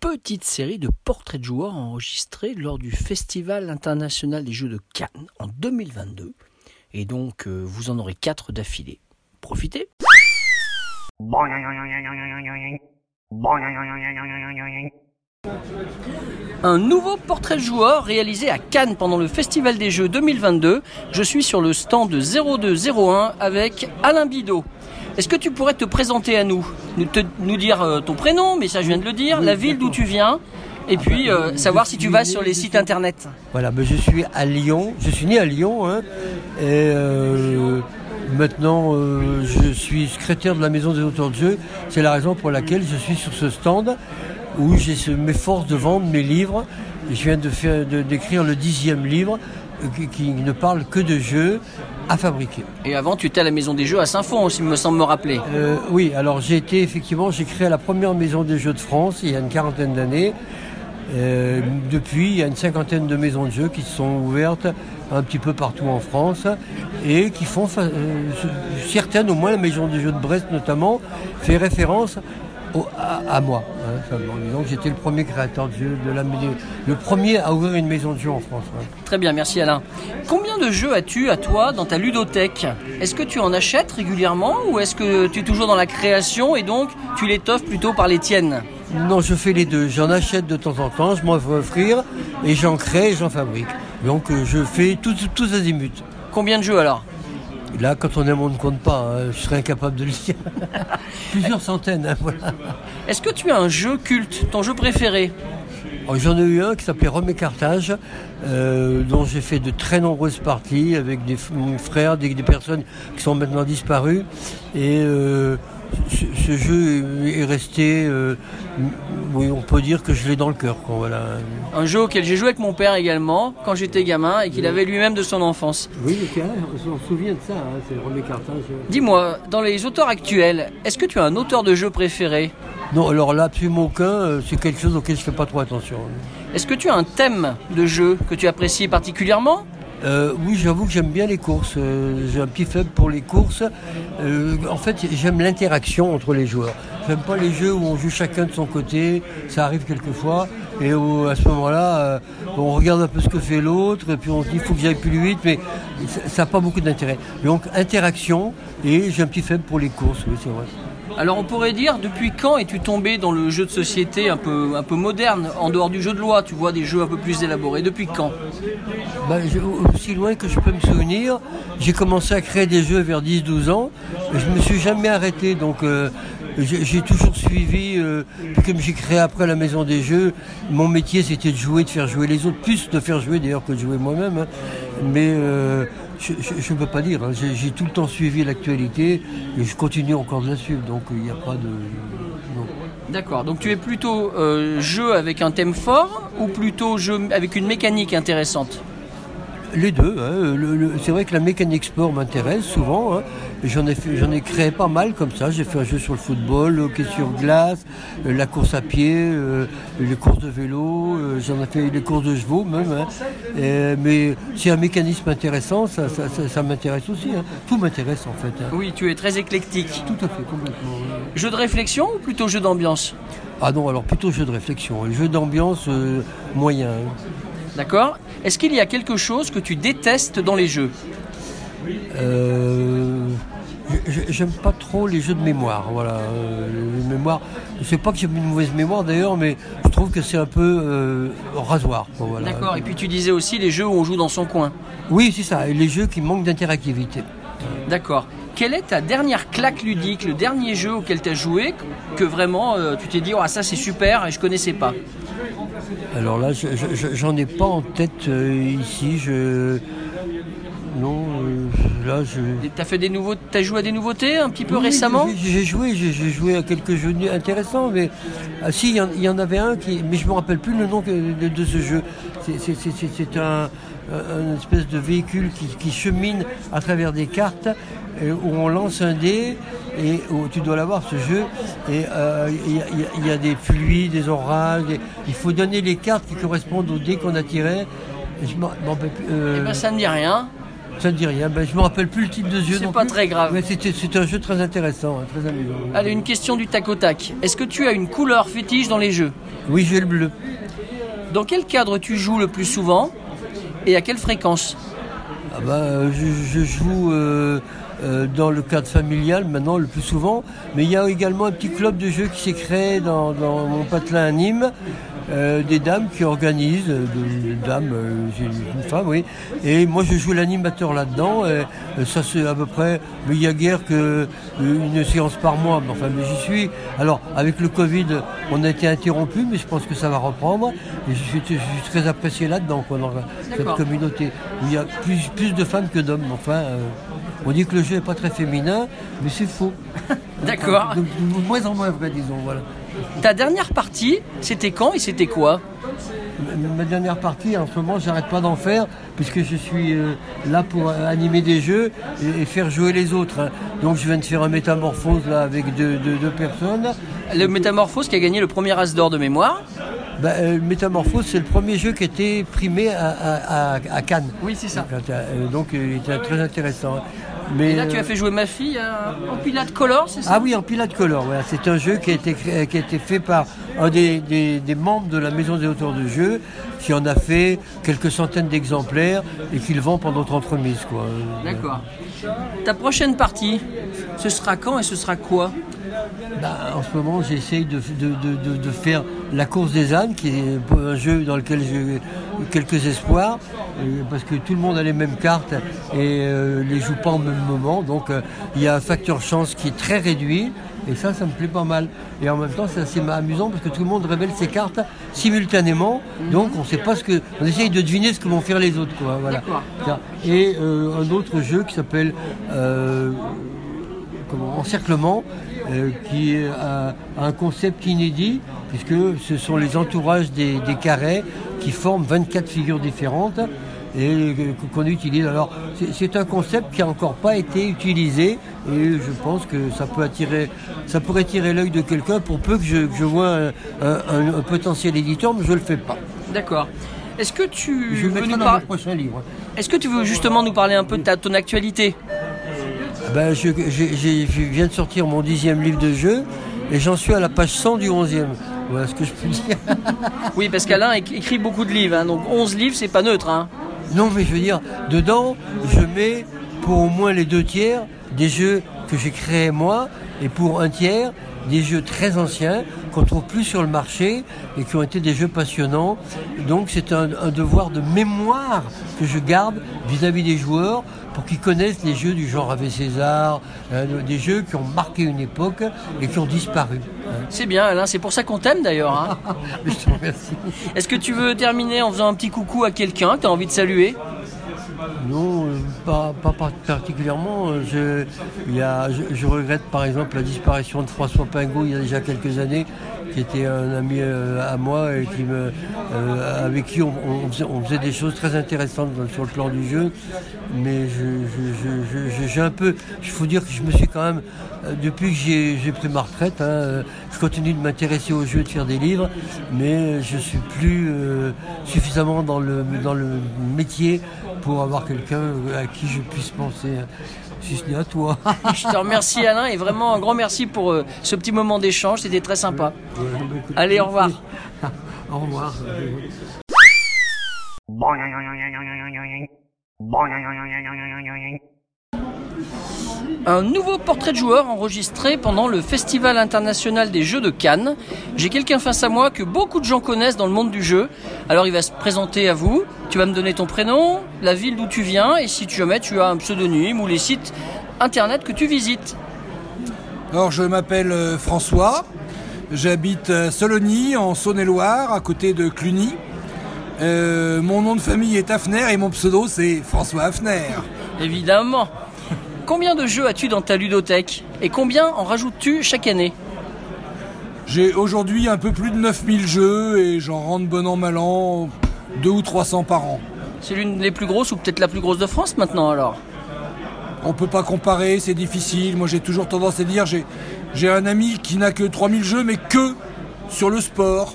Petite série de portraits de joueurs enregistrés lors du Festival international des jeux de Cannes en 2022. Et donc, euh, vous en aurez quatre d'affilée. Profitez Un nouveau portrait de joueur réalisé à Cannes pendant le Festival des Jeux 2022. Je suis sur le stand de 0201 avec Alain Bidot. Est-ce que tu pourrais te présenter à nous? Nous, te- nous dire euh, ton prénom, mais ça je viens de le dire, la ville d'où tu viens, et puis euh, savoir si tu vas sur les sites internet. Voilà, ben je suis à Lyon. Je suis né à Lyon. hein, et euh, maintenant, euh, je suis secrétaire de la Maison des auteurs de jeux. C'est la raison pour laquelle je suis sur ce stand où je ce- m'efforce de vendre mes livres. Je viens de faire, d'écrire le dixième livre qui, qui ne parle que de jeux à fabriquer. Et avant, tu étais à la Maison des Jeux à Saint-Fond, aussi, me semble me rappeler. Oui, alors j'ai été effectivement, j'ai créé la première maison des jeux de France il y a une quarantaine d'années. Euh, depuis, il y a une cinquantaine de maisons de jeux qui sont ouvertes un petit peu partout en France et qui font, euh, certaines, au moins la maison des jeux de Brest notamment, fait référence au- à, moi. hein. Que j'étais le premier créateur de jeux, de la, le premier à ouvrir une maison de jeux en France. hein. Très bien, merci Alain. Combien de jeux as-tu à toi dans ta ludothèque? Est-ce que tu en achètes régulièrement ou est-ce que tu es toujours dans la création et donc tu l'étoffes plutôt par les tiennes? Non, je fais les deux. J'en achète de temps en temps, je m'en fais offrir et j'en crée et j'en fabrique. Donc euh, je fais tous tous azimuts. Combien de jeux alors? Là, quand on aime, on ne compte pas. hein. Je serais incapable de le dire. Plusieurs centaines, hein, voilà. Est-ce que tu as un jeu culte, ton jeu préféré? Alors, J'en ai eu un qui s'appelait Rome et Carthage, euh, dont j'ai fait de très nombreuses parties avec des frères, des, des personnes qui sont maintenant disparues. Et euh, ce, ce jeu est est resté, euh, oui, on peut dire que je l'ai dans le cœur. quoi, voilà. Un jeu auquel j'ai joué avec mon père également quand j'étais gamin et qu'il avait lui-même de son enfance. Oui, on se souvient de ça, hein, c'est et Carthage. Dis-moi, dans les auteurs actuels, est-ce que tu as un auteur de jeu préféré? Non, alors là, absolument aucun, euh, c'est quelque chose auquel je fais pas trop attention. Est-ce que tu as un thème de jeu que tu apprécies particulièrement? Euh, oui, j'avoue que j'aime bien les courses. Euh, j'ai un petit faible pour les courses. Euh, en fait, j'aime l'interaction entre les joueurs. J'aime pas les jeux où on joue chacun de son côté. Ça arrive quelquefois. Et où, à ce moment-là, on regarde un peu ce que fait l'autre. Et puis on se dit, il faut que j'aille plus vite. Mais ça n'a pas beaucoup d'intérêt. Donc, interaction. Et j'ai un petit faible pour les courses. Oui, c'est vrai. Alors on pourrait dire, depuis quand es-tu tombé dans le jeu de société un peu, moderne, en dehors du jeu de loi, tu vois, des jeux un peu plus élaborés? Depuis quand? Ben, aussi loin que je peux me souvenir, j'ai commencé à créer des jeux vers 10-12 ans. Et je me suis jamais arrêté, donc euh, j'ai toujours suivi. euh, comme j'ai créé après la maison des jeux, mon métier c'était de jouer, de faire jouer les autres, plus de faire jouer d'ailleurs que de jouer moi-même. hein. Mais euh, je ne peux pas dire, hein. j'ai tout le temps suivi l'actualité et je continue encore de la suivre, donc il n'y a pas de... D'accord, donc tu es plutôt euh, jeu avec un thème fort ou plutôt jeu avec une mécanique intéressante? Les deux. hein. Le- le- c'est vrai que la mécanique sport m'intéresse souvent. hein. J'en ai, fait- j'en ai créé pas mal comme ça. J'ai fait un jeu sur le football, le hockey sur glace, euh, la course à pied, euh, les courses de vélo. euh, J'en ai fait les courses de chevaux même. hein. Et- mais c'est un mécanisme intéressant, ça, ça- ça- ça m'intéresse aussi. Tout m'intéresse en fait. Oui, tu es très éclectique. Tout à fait, complètement. Jeu de réflexion ou plutôt jeu d'ambiance? Ah non, alors plutôt jeu de réflexion. Le jeu d'ambiance euh, moyen. D'accord Est-ce qu'il y a quelque chose que tu détestes dans les jeux Euh, J'aime pas trop les jeux de mémoire. Voilà, euh, les mémoires. Je sais pas que j'ai une mauvaise mémoire d'ailleurs, mais je trouve que c'est un peu euh, rasoir. voilà. D'accord, et puis tu disais aussi les jeux où on joue dans son coin. Oui, c'est ça. Et les jeux qui manquent d'interactivité. D'accord. Quelle est ta dernière claque ludique, le dernier jeu auquel tu as joué, que vraiment euh, tu t'es dit, ah ça c'est super et je connaissais pas? Alors là, je- je- je- j'en ai pas en tête euh, ici. Je non, là je. T'as fait des nouveaux, t'as joué à des nouveautés un petit peu Oui, récemment j'ai- joué, j'ai joué à quelques jeux intéressants, mais ah, si il y, en- il y en avait un qui, mais je me rappelle plus le nom de, de ce jeu. C'est- C'est un, un espèce de véhicule qui, qui chemine à travers des cartes euh, où on lance un dé et où tu dois l'avoir ce jeu et euh, il y, a- y y des pluies, des orages, des- il faut donner les cartes qui correspondent au dé qu'on a tiré. Et je m'en- euh, Eh ben, ça ne dit rien. Ça ne dit rien, ben, je me rappelle plus le type de jeu. C'est pas plus. très grave. Mais c'est un jeu très intéressant, hein, très amusant. Allez, une question du tac au tac. Est-ce que tu as une couleur fétiche dans les jeux? Oui, j'ai le bleu. Dans quel cadre tu joues le plus souvent et à quelle fréquence? Ah bah, euh, je, je joue euh, euh, dans le cadre familial maintenant le plus souvent, mais il y a également un petit club de jeux qui s'est créé dans, dans mon patelin à Nîmes, euh, des dames qui organisent, euh, de- des dames, euh, j'ai une femme, oui, et moi je joue l'animateur là-dedans, euh, ça c'est à peu près, mais il y a guère que euh, une séance par mois, mais enfin mais j'y suis. Alors avec le Covid, on a été interrompu, mais je pense que ça va reprendre, et je suis, je suis très apprécié là-dedans, quoi, dans cette communauté où il y a plus, plus de femmes que d'hommes. Enfin, euh, on dit que le jeu n'est pas très féminin, mais c'est faux. D'accord. De, de moins en moins vrai, disons. Voilà. Ta dernière partie, c'était quand et c'était quoi Ma- dernière partie, en ce moment, j'arrête pas d'en faire, puisque je suis euh, là pour euh, animer des jeux et, et faire jouer les autres. hein. Donc je viens de faire un métamorphose là avec deux, deux- deux personnes. Le Métamorphose qui a gagné le premier As d'or de mémoire. Bah, euh, Métamorphose, c'est le premier jeu qui a été primé à, à- Cannes. Oui, c'est ça. Donc, euh, donc il était très intéressant. Mais, Et là, tu as fait jouer ma fille euh, en Pilate Color, c'est ça Ah oui, en Pilate Color. voilà. C'est un jeu qui a été, qui a été fait par un des, des- des membres de la maison des auteurs de jeux, qui en a fait quelques centaines d'exemplaires et qui le vend pour notre entremise. Quoi. D'accord. Ta prochaine partie, ce sera quand et ce sera quoi? Bah, en ce moment, j'essaye de, de- de- de- faire la course des ânes, qui est un jeu dans lequel j'ai quelques espoirs, euh, parce que tout le monde a les mêmes cartes et euh, les joue pas au même moment. Donc euh, il y a un facteur chance qui est très réduit. Et ça, ça me plaît pas mal. Et en même temps, c'est assez amusant parce que tout le monde révèle ses cartes simultanément. Donc, on sait pas ce que. On essaye de deviner ce que vont faire les autres, quoi. Voilà. Et euh, un autre jeu qui s'appelle euh, encerclement, euh, qui a, a un concept inédit, puisque ce sont les entourages des, des carrés qui forment 24 figures différentes et qu'on utilise. Alors, c'est- un concept qui n'a encore pas été utilisé et je pense que ça peut attirer, ça pourrait tirer l'œil de quelqu'un pour peu que je, que je vois un, un- un potentiel éditeur, mais je ne le fais pas. D'accord. Est-ce que tu Je veux nous dans par- mon prochain livre. Est-ce que tu veux justement nous parler un peu de ta, ton actualité? Ben, je, viens de sortir mon dixième livre de jeu et j'en suis à la page 100 du 11e. Voilà ce que je peux dire. Oui, parce qu'Alain éc- écrit beaucoup de livres, hein, donc 11 livres, c'est pas neutre. Hein. Non, mais je veux dire, dedans, je mets pour au moins les deux tiers des jeux que j'ai créés moi et pour un tiers des jeux très anciens qu'on trouve plus sur le marché et qui ont été des jeux passionnants. Donc c'est un, un devoir de mémoire que je garde vis-à-vis des joueurs pour qu'ils connaissent les jeux du genre Ave César, hein, des jeux qui ont marqué une époque et qui ont disparu. hein. C'est bien, Alain, c'est pour ça qu'on t'aime d'ailleurs. hein. Je te remercie. Est-ce que tu veux terminer en faisant un petit coucou à quelqu'un que tu as envie de saluer? Non, pas, pas par- particulièrement. Je, y a, je, regrette par exemple la disparition de François Pingot il y a déjà quelques années, qui était un ami euh, à moi et qui euh, avec qui on, faisait, des choses très intéressantes sur le plan du jeu. Mais je, j'ai un peu, il faut dire que je me suis quand même, euh, depuis que j'ai, pris ma retraite, hein, je continue de m'intéresser au jeu, de faire des livres, mais je suis plus suffisamment dans le, dans le métier pour avoir quelqu'un à qui je puisse penser, hein, si ce n'est à toi. Je te remercie Alain et vraiment un grand merci pour euh, ce petit moment d'échange, c'était très sympa. Allez, au revoir. Au revoir. Un nouveau portrait de joueur enregistré pendant le Festival international des jeux de Cannes. J'ai quelqu'un face à moi que beaucoup de gens connaissent dans le monde du jeu. Alors il va se présenter à vous. Tu vas me donner ton prénom, la ville d'où tu viens et si tu jamais tu as un pseudonyme ou les sites internet que tu visites. Alors, je m'appelle euh, François. J'habite à Sologny, en Saône-et-Loire, à côté de Cluny. Euh, mon nom de famille est Hafner et mon pseudo, c'est François Hafner. Évidemment. Combien de jeux as-tu dans ta ludothèque et combien en rajoutes-tu chaque année J'ai aujourd'hui un peu plus de 9000 jeux et j'en rentre bon an, mal an, 2 ou 300 par an. C'est l'une des plus grosses ou peut-être la plus grosse de France maintenant alors On peut pas comparer, c'est difficile. Moi j'ai toujours tendance à dire, j'ai, j'ai un ami qui n'a que 3000 jeux, mais que sur le sport.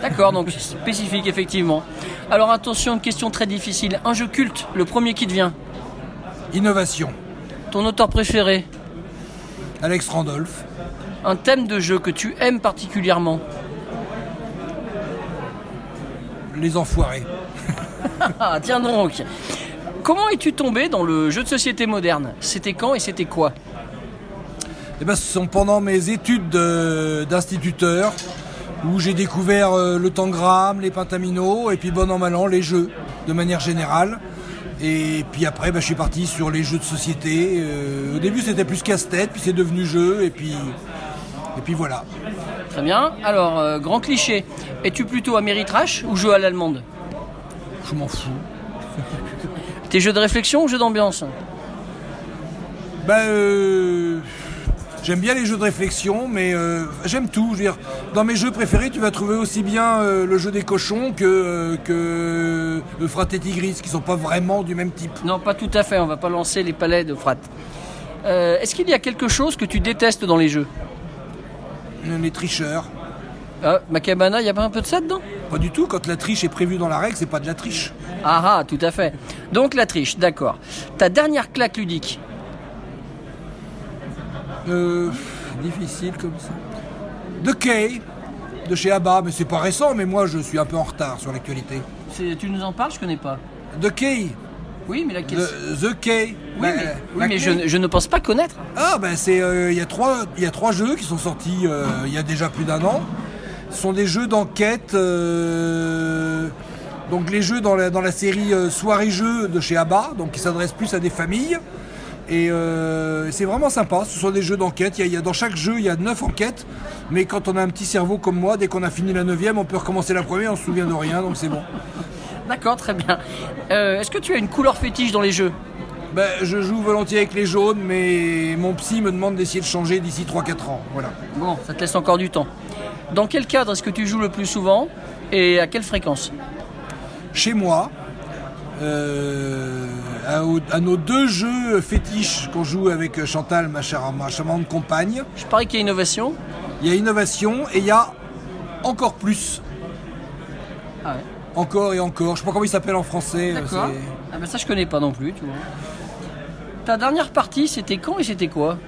D'accord, donc spécifique effectivement. Alors attention, une question très difficile. Un jeu culte, le premier qui te vient. Innovation. Ton auteur préféré Alex Randolph. Un thème de jeu que tu aimes particulièrement Les enfoirés. Ah, tiens donc Comment es-tu tombé dans le jeu de société moderne? C'était quand et c'était quoi? Eh ben, ce sont pendant mes études de- d'instituteur où j'ai découvert euh, le tangram, les pentaminos et puis bon an mal an les jeux de manière générale. Et puis après, ben, je suis parti sur les jeux de société. Euh, au début, c'était plus casse-tête, puis c'est devenu jeu, et puis et puis voilà. Très bien. Alors, euh, grand cliché. Es-tu plutôt Ameritrash ou jeu à l'allemande? Je m'en fous. Tes jeux de réflexion ou jeux d'ambiance? Ben, euh, j'aime bien les jeux de réflexion, mais euh, j'aime tout. Je veux dire, dans mes jeux préférés, tu vas trouver aussi bien euh, le jeu des cochons que, euh, que le Frat et Tigris, qui sont pas vraiment du même type. Non, pas tout à fait. On va pas lancer les palais de frat. Euh, Est-ce qu'il y a quelque chose que tu détestes dans les jeux? Les tricheurs. ah, Macabana, il y a pas un peu de ça dedans? Pas du tout. Quand la triche est prévue dans la règle, c'est pas de la triche. Ah ah, tout à fait. Donc la triche, d'accord. Ta dernière claque ludique Euh, difficile comme ça. The Key, de chez Abba, mais c'est pas récent, mais moi je suis un peu en retard sur l'actualité. C'est- Tu nous en parles Je connais pas. The Key, Oui, mais la question. The, The Key. Oui, Ben, mais, oui, la mais clé. je, ne- je ne pense pas connaître. Ah ben c'est euh, il y a trois il y a trois jeux qui sont sortis euh, il y a déjà plus d'un an. Ce sont des jeux d'enquête euh, donc les jeux dans la, dans la série euh, soirée jeux de chez Abba donc qui s'adressent plus à des familles et euh, c'est vraiment sympa. Ce sont des jeux d'enquête. Il y a- il y a, dans chaque jeu il y a neuf enquêtes mais quand on a un petit cerveau comme moi dès qu'on a fini la neuvième on peut recommencer la première on se souvient de rien donc c'est bon. D'accord, très bien. Euh, Est-ce que tu as une couleur fétiche dans les jeux? Ben, je joue volontiers avec les jaunes mais mon psy me demande d'essayer de changer d'ici 3-4 ans. Voilà. Bon, ça te laisse encore du temps. Dans quel cadre est-ce que tu joues le plus souvent et à quelle fréquence? Chez moi, euh, à, nos deux jeux fétiches qu'on joue avec Chantal, ma chère, ma charmante compagne, Je parie qu'il y a innovation. il y a innovation et il y a encore plus. Ah ouais. Encore et encore. Je sais pas comment il s'appelle en français. euh, D'accord. Ah ben ça je connais pas non plus, tu vois. Ta dernière partie, c'était quand et c'était quoi?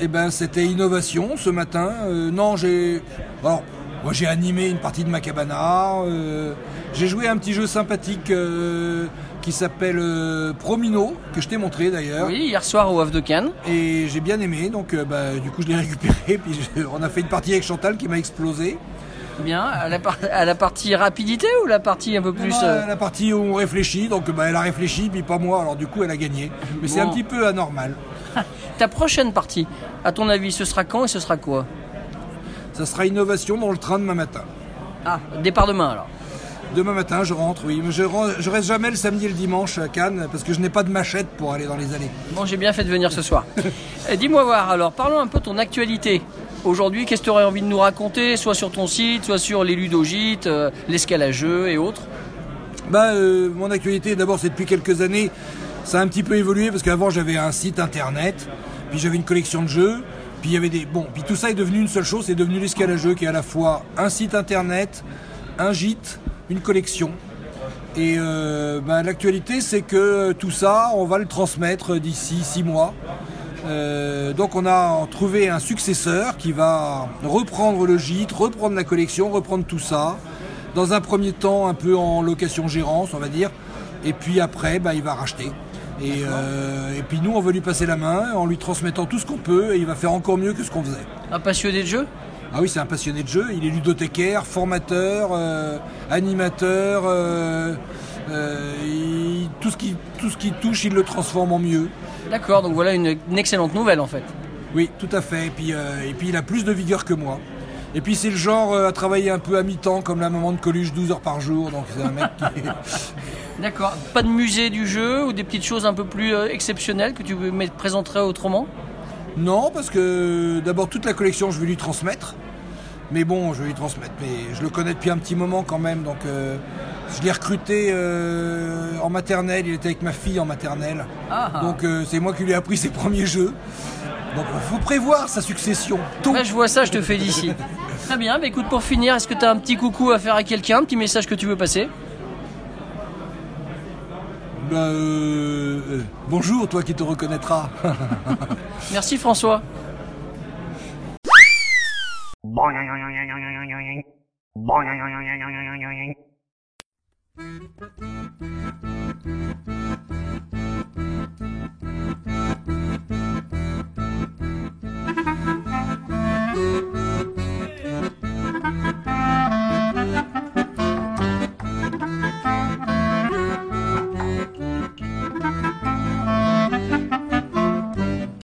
Eh ben, c'était innovation ce matin. Euh, non, j'ai. Alors, moi j'ai animé une partie de Macabana. euh, j'ai joué à un petit jeu sympathique euh, qui s'appelle euh, Promino, que je t'ai montré d'ailleurs. Oui, hier soir au Havre de Cannes. Et j'ai bien aimé, donc euh, bah, du coup je l'ai récupéré. Puis je- on a fait une partie avec Chantal qui m'a explosé. Bien, à la, par- à la partie rapidité ou la partie un peu plus... Non, La partie où on réfléchit, donc bah, elle a réfléchi, puis pas moi, alors du coup elle a gagné. Mais c'est un petit peu anormal. Ta prochaine partie, à ton avis, ce sera quand et ce sera quoi? Ça sera innovation dans le train demain matin. Ah, départ demain alors. Demain matin je rentre, oui. Mais je, je reste jamais le samedi et le dimanche à Cannes parce que je n'ai pas de machette pour aller dans les allées. Bon, j'ai bien fait de venir ce soir. Euh, Dis-moi voir, alors, parlons un peu de ton actualité. Aujourd'hui, qu'est-ce que tu aurais envie de nous raconter, soit sur ton site, soit sur les ludogites, euh, l'escalageux et autres? Bah, euh, mon actualité, d'abord, c'est depuis quelques années, ça a un petit peu évolué parce qu'avant, j'avais un site internet, puis j'avais une collection de jeux, puis il y avait des. Bon, tout ça est devenu une seule chose, c'est devenu l'escalageux qui est à la fois un site internet, un gîte, une collection. Et euh, bah, l'actualité, c'est que tout ça, on va le transmettre d'ici six mois. Euh, donc on a trouvé un successeur qui va reprendre le gîte, reprendre la collection, reprendre tout ça. Dans un premier temps, un peu en location-gérance, on va dire. Et puis après, bah, il va racheter. Et, euh, et puis nous, on veut lui passer la main en lui transmettant tout ce qu'on peut et il va faire encore mieux que ce qu'on faisait. Un passionné de jeu Ah oui, c'est un passionné de jeu. Il est ludothécaire, formateur, euh, animateur. euh, euh, il- tout, ce qui, tout ce qui touche, il le transforme en mieux. D'accord, donc voilà une, une excellente nouvelle en fait. Oui, tout à fait. Et puis, euh, et puis il a plus de vigueur que moi. Et puis c'est le genre euh, à travailler un peu à mi-temps comme la maman de Coluche 12 heures par jour. Donc c'est un mec qui... D'accord. Pas de musée du jeu ou des petites choses un peu plus euh, exceptionnelles que tu me présenterais autrement? Non, parce que d'abord toute la collection je vais lui transmettre. Mais bon, je vais lui transmettre. Mais je le connais depuis un petit moment quand même. Donc euh, Je l'ai recruté euh, en maternelle, il était avec ma fille en maternelle. Ah, ah. Donc euh, c'est moi qui lui ai appris ses premiers jeux. Donc il faut prévoir sa succession. Tôt. Ouais, je vois ça, je te félicite. Très bien, bah écoute, pour finir, est-ce que tu as un petit coucou à faire à quelqu'un, un petit message que tu veux passer? Bah, euh, euh, bonjour, toi qui te reconnaîtras. Merci François.